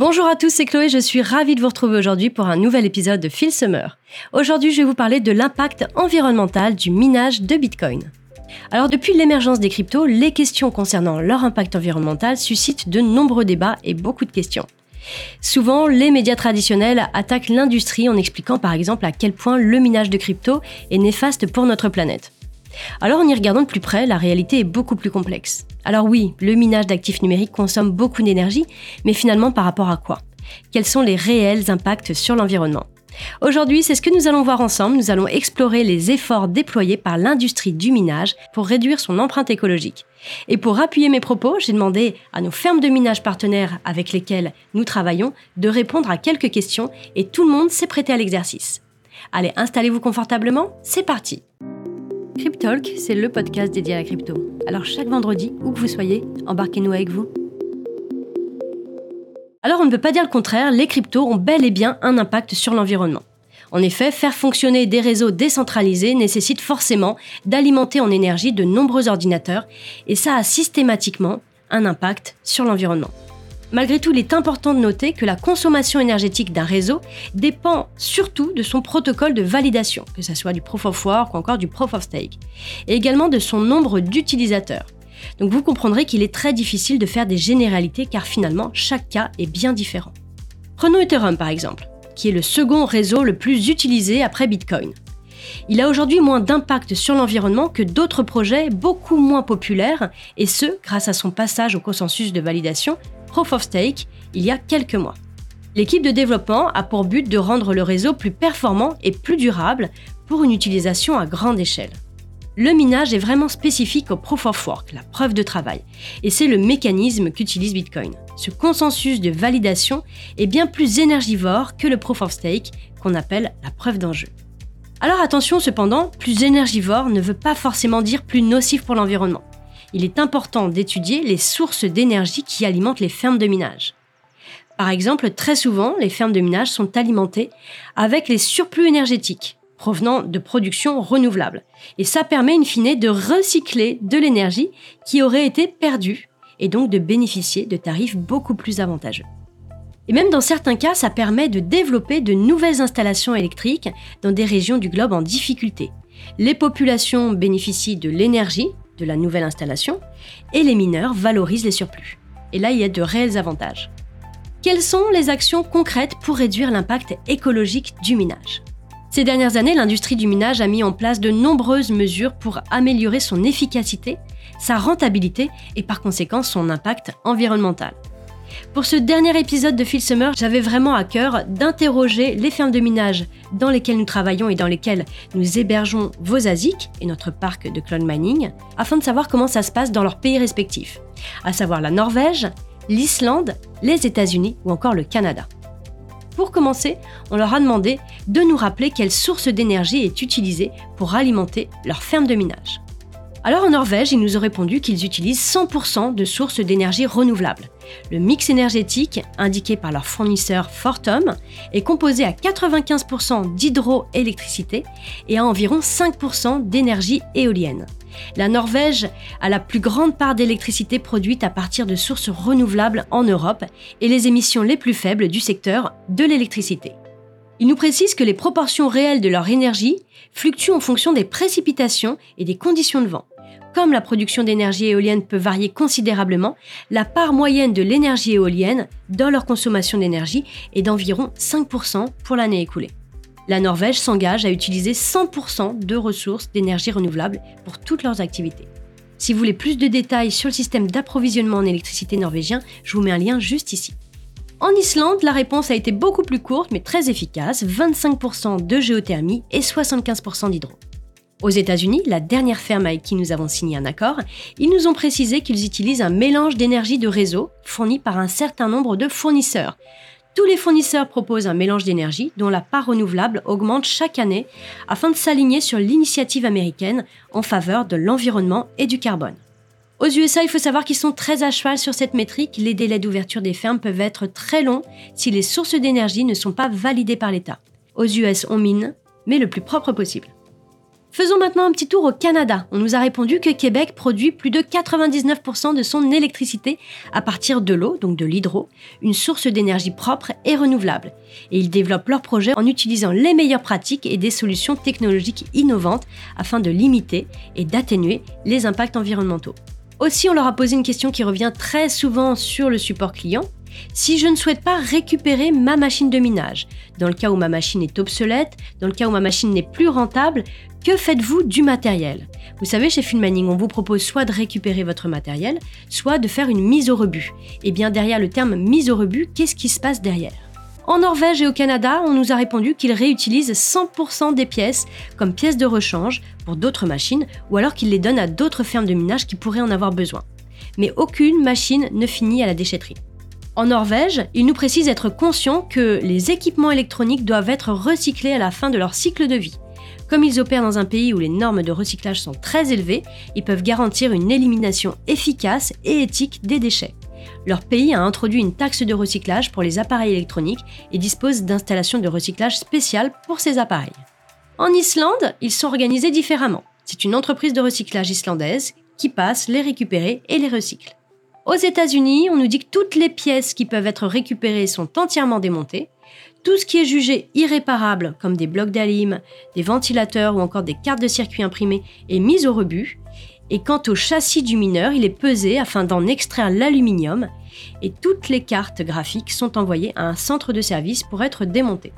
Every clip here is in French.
Bonjour à tous, c'est Chloé, je suis ravie de vous retrouver aujourd'hui pour un nouvel épisode de Phil Summer. Aujourd'hui, je vais vous parler de l'impact environnemental du minage de Bitcoin. Alors depuis l'émergence des cryptos, les questions concernant leur impact environnemental suscitent de nombreux débats et beaucoup de questions. Souvent, les médias traditionnels attaquent l'industrie en expliquant par exemple à quel point le minage de crypto est néfaste pour notre planète. Alors en y regardant de plus près, la réalité est beaucoup plus complexe. Alors oui, le minage d'actifs numériques consomme beaucoup d'énergie, mais finalement par rapport à quoi? Quels sont les réels impacts sur l'environnement? Aujourd'hui, c'est ce que nous allons voir ensemble. Nous allons explorer les efforts déployés par l'industrie du minage pour réduire son empreinte écologique. Et pour appuyer mes propos, j'ai demandé à nos fermes de minage partenaires avec lesquelles nous travaillons de répondre à quelques questions et tout le monde s'est prêté à l'exercice. Allez, installez-vous confortablement, c'est parti Cryptalk, c'est le podcast dédié à la crypto. Alors chaque vendredi, où que vous soyez, embarquez-nous avec vous. Alors on ne peut pas dire le contraire, les cryptos ont bel et bien un impact sur l'environnement. En effet, faire fonctionner des réseaux décentralisés nécessite forcément d'alimenter en énergie de nombreux ordinateurs, et ça a systématiquement un impact sur l'environnement. Malgré tout, il est important de noter que la consommation énergétique d'un réseau dépend surtout de son protocole de validation, que ce soit du Proof of Work ou encore du Proof of Stake, et également de son nombre d'utilisateurs. Donc vous comprendrez qu'il est très difficile de faire des généralités car finalement chaque cas est bien différent. Prenons Ethereum par exemple, qui est le second réseau le plus utilisé après Bitcoin. Il a aujourd'hui moins d'impact sur l'environnement que d'autres projets beaucoup moins populaires, et ce, grâce à son passage au consensus de validation Proof of Stake il y a quelques mois. L'équipe de développement a pour but de rendre le réseau plus performant et plus durable pour une utilisation à grande échelle. Le minage est vraiment spécifique au Proof of Work, la preuve de travail, et c'est le mécanisme qu'utilise Bitcoin. Ce consensus de validation est bien plus énergivore que le Proof of Stake, qu'on appelle la preuve d'enjeu. Alors attention cependant, plus énergivore ne veut pas forcément dire plus nocif pour l'environnement il est important d'étudier les sources d'énergie qui alimentent les fermes de minage. Par exemple, très souvent, les fermes de minage sont alimentées avec les surplus énergétiques provenant de productions renouvelables. Et ça permet in fine de recycler de l'énergie qui aurait été perdue et donc de bénéficier de tarifs beaucoup plus avantageux. Et même dans certains cas, ça permet de développer de nouvelles installations électriques dans des régions du globe en difficulté. Les populations bénéficient de l'énergie de la nouvelle installation, et les mineurs valorisent les surplus. Et là, il y a de réels avantages. Quelles sont les actions concrètes pour réduire l'impact écologique du minage? Ces dernières années, l'industrie du minage a mis en place de nombreuses mesures pour améliorer son efficacité, sa rentabilité et par conséquent son impact environnemental. Pour ce dernier épisode de Phil Summer, j'avais vraiment à cœur d'interroger les fermes de minage dans lesquelles nous travaillons et dans lesquelles nous hébergeons vos ASIC et notre parc de clone mining, afin de savoir comment ça se passe dans leurs pays respectifs, à savoir la Norvège, l'Islande, les États-Unis ou encore le Canada. Pour commencer, on leur a demandé de nous rappeler quelle source d'énergie est utilisée pour alimenter leur ferme de minage. Alors en Norvège, ils nous ont répondu qu'ils utilisent 100% de sources d'énergie renouvelables. Le mix énergétique, indiqué par leur fournisseur Fortum, est composé à 95% d'hydroélectricité et à environ 5% d'énergie éolienne. La Norvège a la plus grande part d'électricité produite à partir de sources renouvelables en Europe et les émissions les plus faibles du secteur de l'électricité. Ils nous précisent que les proportions réelles de leur énergie fluctuent en fonction des précipitations et des conditions de vent. Comme la production d'énergie éolienne peut varier considérablement, la part moyenne de l'énergie éolienne dans leur consommation d'énergie est d'environ 5% pour l'année écoulée. La Norvège s'engage à utiliser 100% de ressources d'énergie renouvelable pour toutes leurs activités. Si vous voulez plus de détails sur le système d'approvisionnement en électricité norvégien, je vous mets un lien juste ici. En Islande, la réponse a été beaucoup plus courte mais très efficace, 25% de géothermie et 75% d'hydro. Aux États-Unis, la dernière ferme avec qui nous avons signé un accord, ils nous ont précisé qu'ils utilisent un mélange d'énergie de réseau fourni par un certain nombre de fournisseurs. Tous les fournisseurs proposent un mélange d'énergie dont la part renouvelable augmente chaque année afin de s'aligner sur l'initiative américaine en faveur de l'environnement et du carbone. Aux USA, il faut savoir qu'ils sont très à cheval sur cette métrique. Les délais d'ouverture des fermes peuvent être très longs si les sources d'énergie ne sont pas validées par l'État. Aux US, on mine, mais le plus propre possible. Faisons maintenant un petit tour au Canada. On nous a répondu que Québec produit plus de 99% de son électricité à partir de l'eau, donc de l'hydro, une source d'énergie propre et renouvelable. Et ils développent leur projet en utilisant les meilleures pratiques et des solutions technologiques innovantes afin de limiter et d'atténuer les impacts environnementaux. Aussi, on leur a posé une question qui revient très souvent sur le support client. Si je ne souhaite pas récupérer ma machine de minage, dans le cas où ma machine est obsolète, dans le cas où ma machine n'est plus rentable, que faites-vous du matériel? Vous savez, chez Filmaning, on vous propose soit de récupérer votre matériel, soit de faire une mise au rebut. Et eh bien derrière le terme mise au rebut, qu'est-ce qui se passe derrière? En Norvège et au Canada, on nous a répondu qu'ils réutilisent 100% des pièces comme pièces de rechange pour d'autres machines ou alors qu'ils les donnent à d'autres fermes de minage qui pourraient en avoir besoin. Mais aucune machine ne finit à la déchetterie. En Norvège, ils nous précisent être conscients que les équipements électroniques doivent être recyclés à la fin de leur cycle de vie. Comme ils opèrent dans un pays où les normes de recyclage sont très élevées, ils peuvent garantir une élimination efficace et éthique des déchets. Leur pays a introduit une taxe de recyclage pour les appareils électroniques et dispose d'installations de recyclage spéciales pour ces appareils. En Islande, ils sont organisés différemment. C'est une entreprise de recyclage islandaise qui passe les récupérer et les recycle. Aux États-Unis, on nous dit que toutes les pièces qui peuvent être récupérées sont entièrement démontées. Tout ce qui est jugé irréparable, comme des blocs d'alim, des ventilateurs ou encore des cartes de circuit imprimées, est mis au rebut. Et quant au châssis du mineur, il est pesé afin d'en extraire l'aluminium et toutes les cartes graphiques sont envoyées à un centre de service pour être démontées.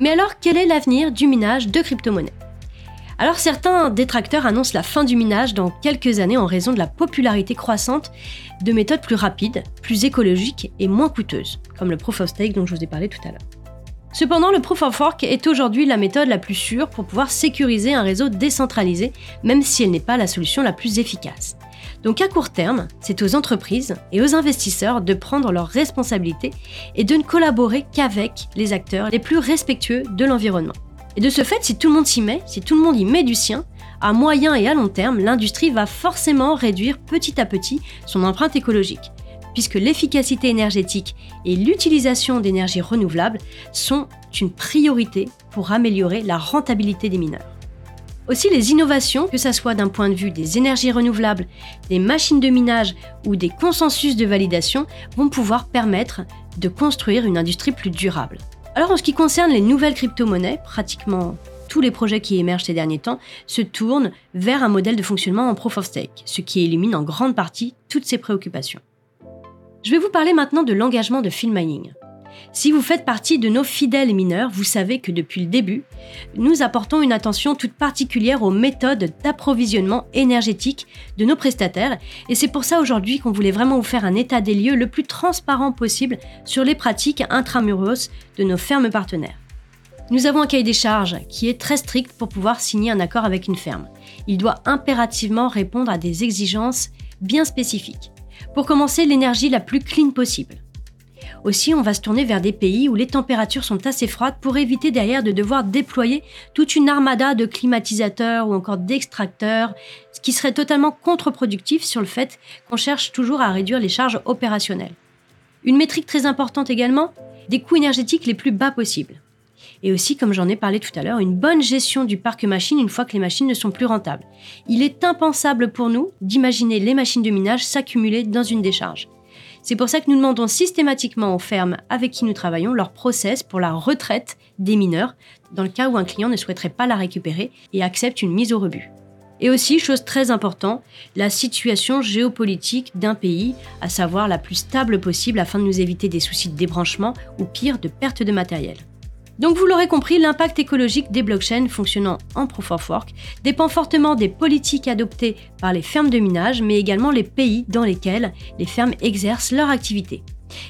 Mais alors, quel est l'avenir du minage de crypto-monnaies alors certains détracteurs annoncent la fin du minage dans quelques années en raison de la popularité croissante de méthodes plus rapides, plus écologiques et moins coûteuses, comme le proof of stake dont je vous ai parlé tout à l'heure. Cependant, le Proof of Work est aujourd'hui la méthode la plus sûre pour pouvoir sécuriser un réseau décentralisé, même si elle n'est pas la solution la plus efficace. Donc à court terme, c'est aux entreprises et aux investisseurs de prendre leurs responsabilités et de ne collaborer qu'avec les acteurs les plus respectueux de l'environnement. Et de ce fait, si tout le monde s'y met, si tout le monde y met du sien, à moyen et à long terme, l'industrie va forcément réduire petit à petit son empreinte écologique puisque l'efficacité énergétique et l'utilisation d'énergies renouvelables sont une priorité pour améliorer la rentabilité des mineurs. Aussi, les innovations, que ce soit d'un point de vue des énergies renouvelables, des machines de minage ou des consensus de validation, vont pouvoir permettre de construire une industrie plus durable. Alors en ce qui concerne les nouvelles crypto-monnaies, pratiquement tous les projets qui émergent ces derniers temps se tournent vers un modèle de fonctionnement en proof of stake, ce qui élimine en grande partie toutes ces préoccupations. Je vais vous parler maintenant de l'engagement de mining. Si vous faites partie de nos fidèles mineurs, vous savez que depuis le début, nous apportons une attention toute particulière aux méthodes d'approvisionnement énergétique de nos prestataires et c'est pour ça aujourd'hui qu'on voulait vraiment vous faire un état des lieux le plus transparent possible sur les pratiques intramuros de nos fermes partenaires. Nous avons un cahier des charges qui est très strict pour pouvoir signer un accord avec une ferme. Il doit impérativement répondre à des exigences bien spécifiques. Pour commencer, l'énergie la plus clean possible. Aussi, on va se tourner vers des pays où les températures sont assez froides pour éviter derrière de devoir déployer toute une armada de climatisateurs ou encore d'extracteurs, ce qui serait totalement contre-productif sur le fait qu'on cherche toujours à réduire les charges opérationnelles. Une métrique très importante également, des coûts énergétiques les plus bas possibles et aussi, comme j'en ai parlé tout à l'heure, une bonne gestion du parc machine une fois que les machines ne sont plus rentables. Il est impensable pour nous d'imaginer les machines de minage s'accumuler dans une décharge. C'est pour ça que nous demandons systématiquement aux fermes avec qui nous travaillons leur process pour la retraite des mineurs, dans le cas où un client ne souhaiterait pas la récupérer et accepte une mise au rebut. Et aussi, chose très importante, la situation géopolitique d'un pays, à savoir la plus stable possible afin de nous éviter des soucis de débranchement ou pire de perte de matériel. Donc vous l'aurez compris, l'impact écologique des blockchains fonctionnant en Proof of Work dépend fortement des politiques adoptées par les fermes de minage, mais également les pays dans lesquels les fermes exercent leur activité.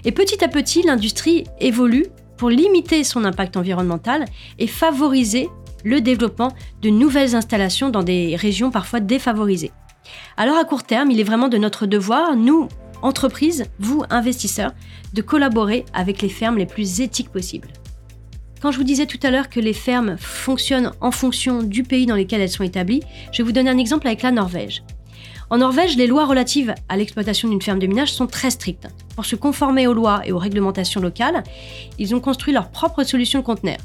Et petit à petit, l'industrie évolue pour limiter son impact environnemental et favoriser le développement de nouvelles installations dans des régions parfois défavorisées. Alors à court terme, il est vraiment de notre devoir, nous, entreprises, vous, investisseurs, de collaborer avec les fermes les plus éthiques possibles. Quand je vous disais tout à l'heure que les fermes fonctionnent en fonction du pays dans lequel elles sont établies, je vais vous donner un exemple avec la Norvège. En Norvège, les lois relatives à l'exploitation d'une ferme de minage sont très strictes. Pour se conformer aux lois et aux réglementations locales, ils ont construit leur propre solution de conteneurs.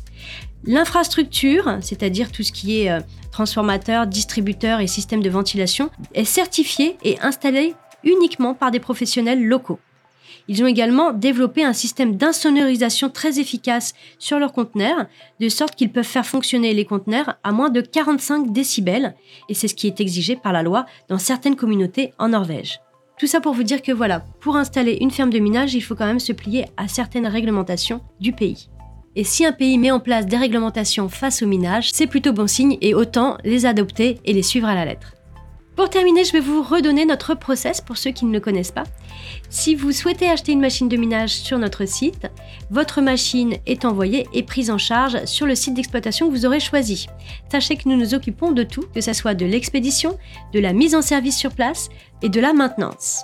L'infrastructure, c'est-à-dire tout ce qui est euh, transformateur, distributeur et système de ventilation, est certifiée et installée uniquement par des professionnels locaux. Ils ont également développé un système d'insonorisation très efficace sur leurs conteneurs, de sorte qu'ils peuvent faire fonctionner les conteneurs à moins de 45 décibels, et c'est ce qui est exigé par la loi dans certaines communautés en Norvège. Tout ça pour vous dire que voilà, pour installer une ferme de minage, il faut quand même se plier à certaines réglementations du pays. Et si un pays met en place des réglementations face au minage, c'est plutôt bon signe et autant les adopter et les suivre à la lettre. Pour terminer, je vais vous redonner notre process pour ceux qui ne le connaissent pas. Si vous souhaitez acheter une machine de minage sur notre site, votre machine est envoyée et prise en charge sur le site d'exploitation que vous aurez choisi. Sachez que nous nous occupons de tout, que ce soit de l'expédition, de la mise en service sur place et de la maintenance.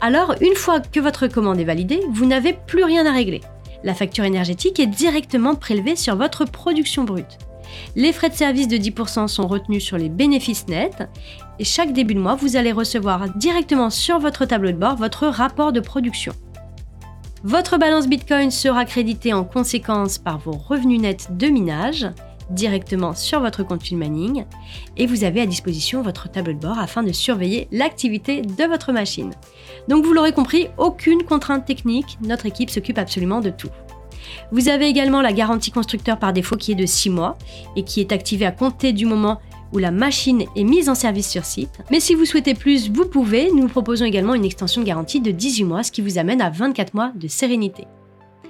Alors, une fois que votre commande est validée, vous n'avez plus rien à régler. La facture énergétique est directement prélevée sur votre production brute. Les frais de service de 10% sont retenus sur les bénéfices nets et chaque début de mois, vous allez recevoir directement sur votre tableau de bord votre rapport de production. Votre balance Bitcoin sera créditée en conséquence par vos revenus nets de minage directement sur votre compte Mining et vous avez à disposition votre tableau de bord afin de surveiller l'activité de votre machine. Donc vous l'aurez compris, aucune contrainte technique, notre équipe s'occupe absolument de tout. Vous avez également la garantie constructeur par défaut qui est de 6 mois et qui est activée à compter du moment où la machine est mise en service sur site. Mais si vous souhaitez plus, vous pouvez. Nous proposons également une extension de garantie de 18 mois, ce qui vous amène à 24 mois de sérénité.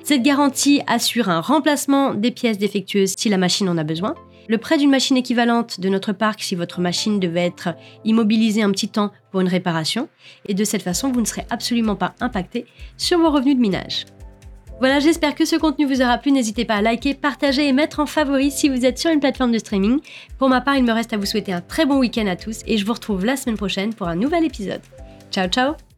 Cette garantie assure un remplacement des pièces défectueuses si la machine en a besoin, le prêt d'une machine équivalente de notre parc si votre machine devait être immobilisée un petit temps pour une réparation, et de cette façon, vous ne serez absolument pas impacté sur vos revenus de minage. Voilà, j'espère que ce contenu vous aura plu. N'hésitez pas à liker, partager et mettre en favori si vous êtes sur une plateforme de streaming. Pour ma part, il me reste à vous souhaiter un très bon week-end à tous et je vous retrouve la semaine prochaine pour un nouvel épisode. Ciao ciao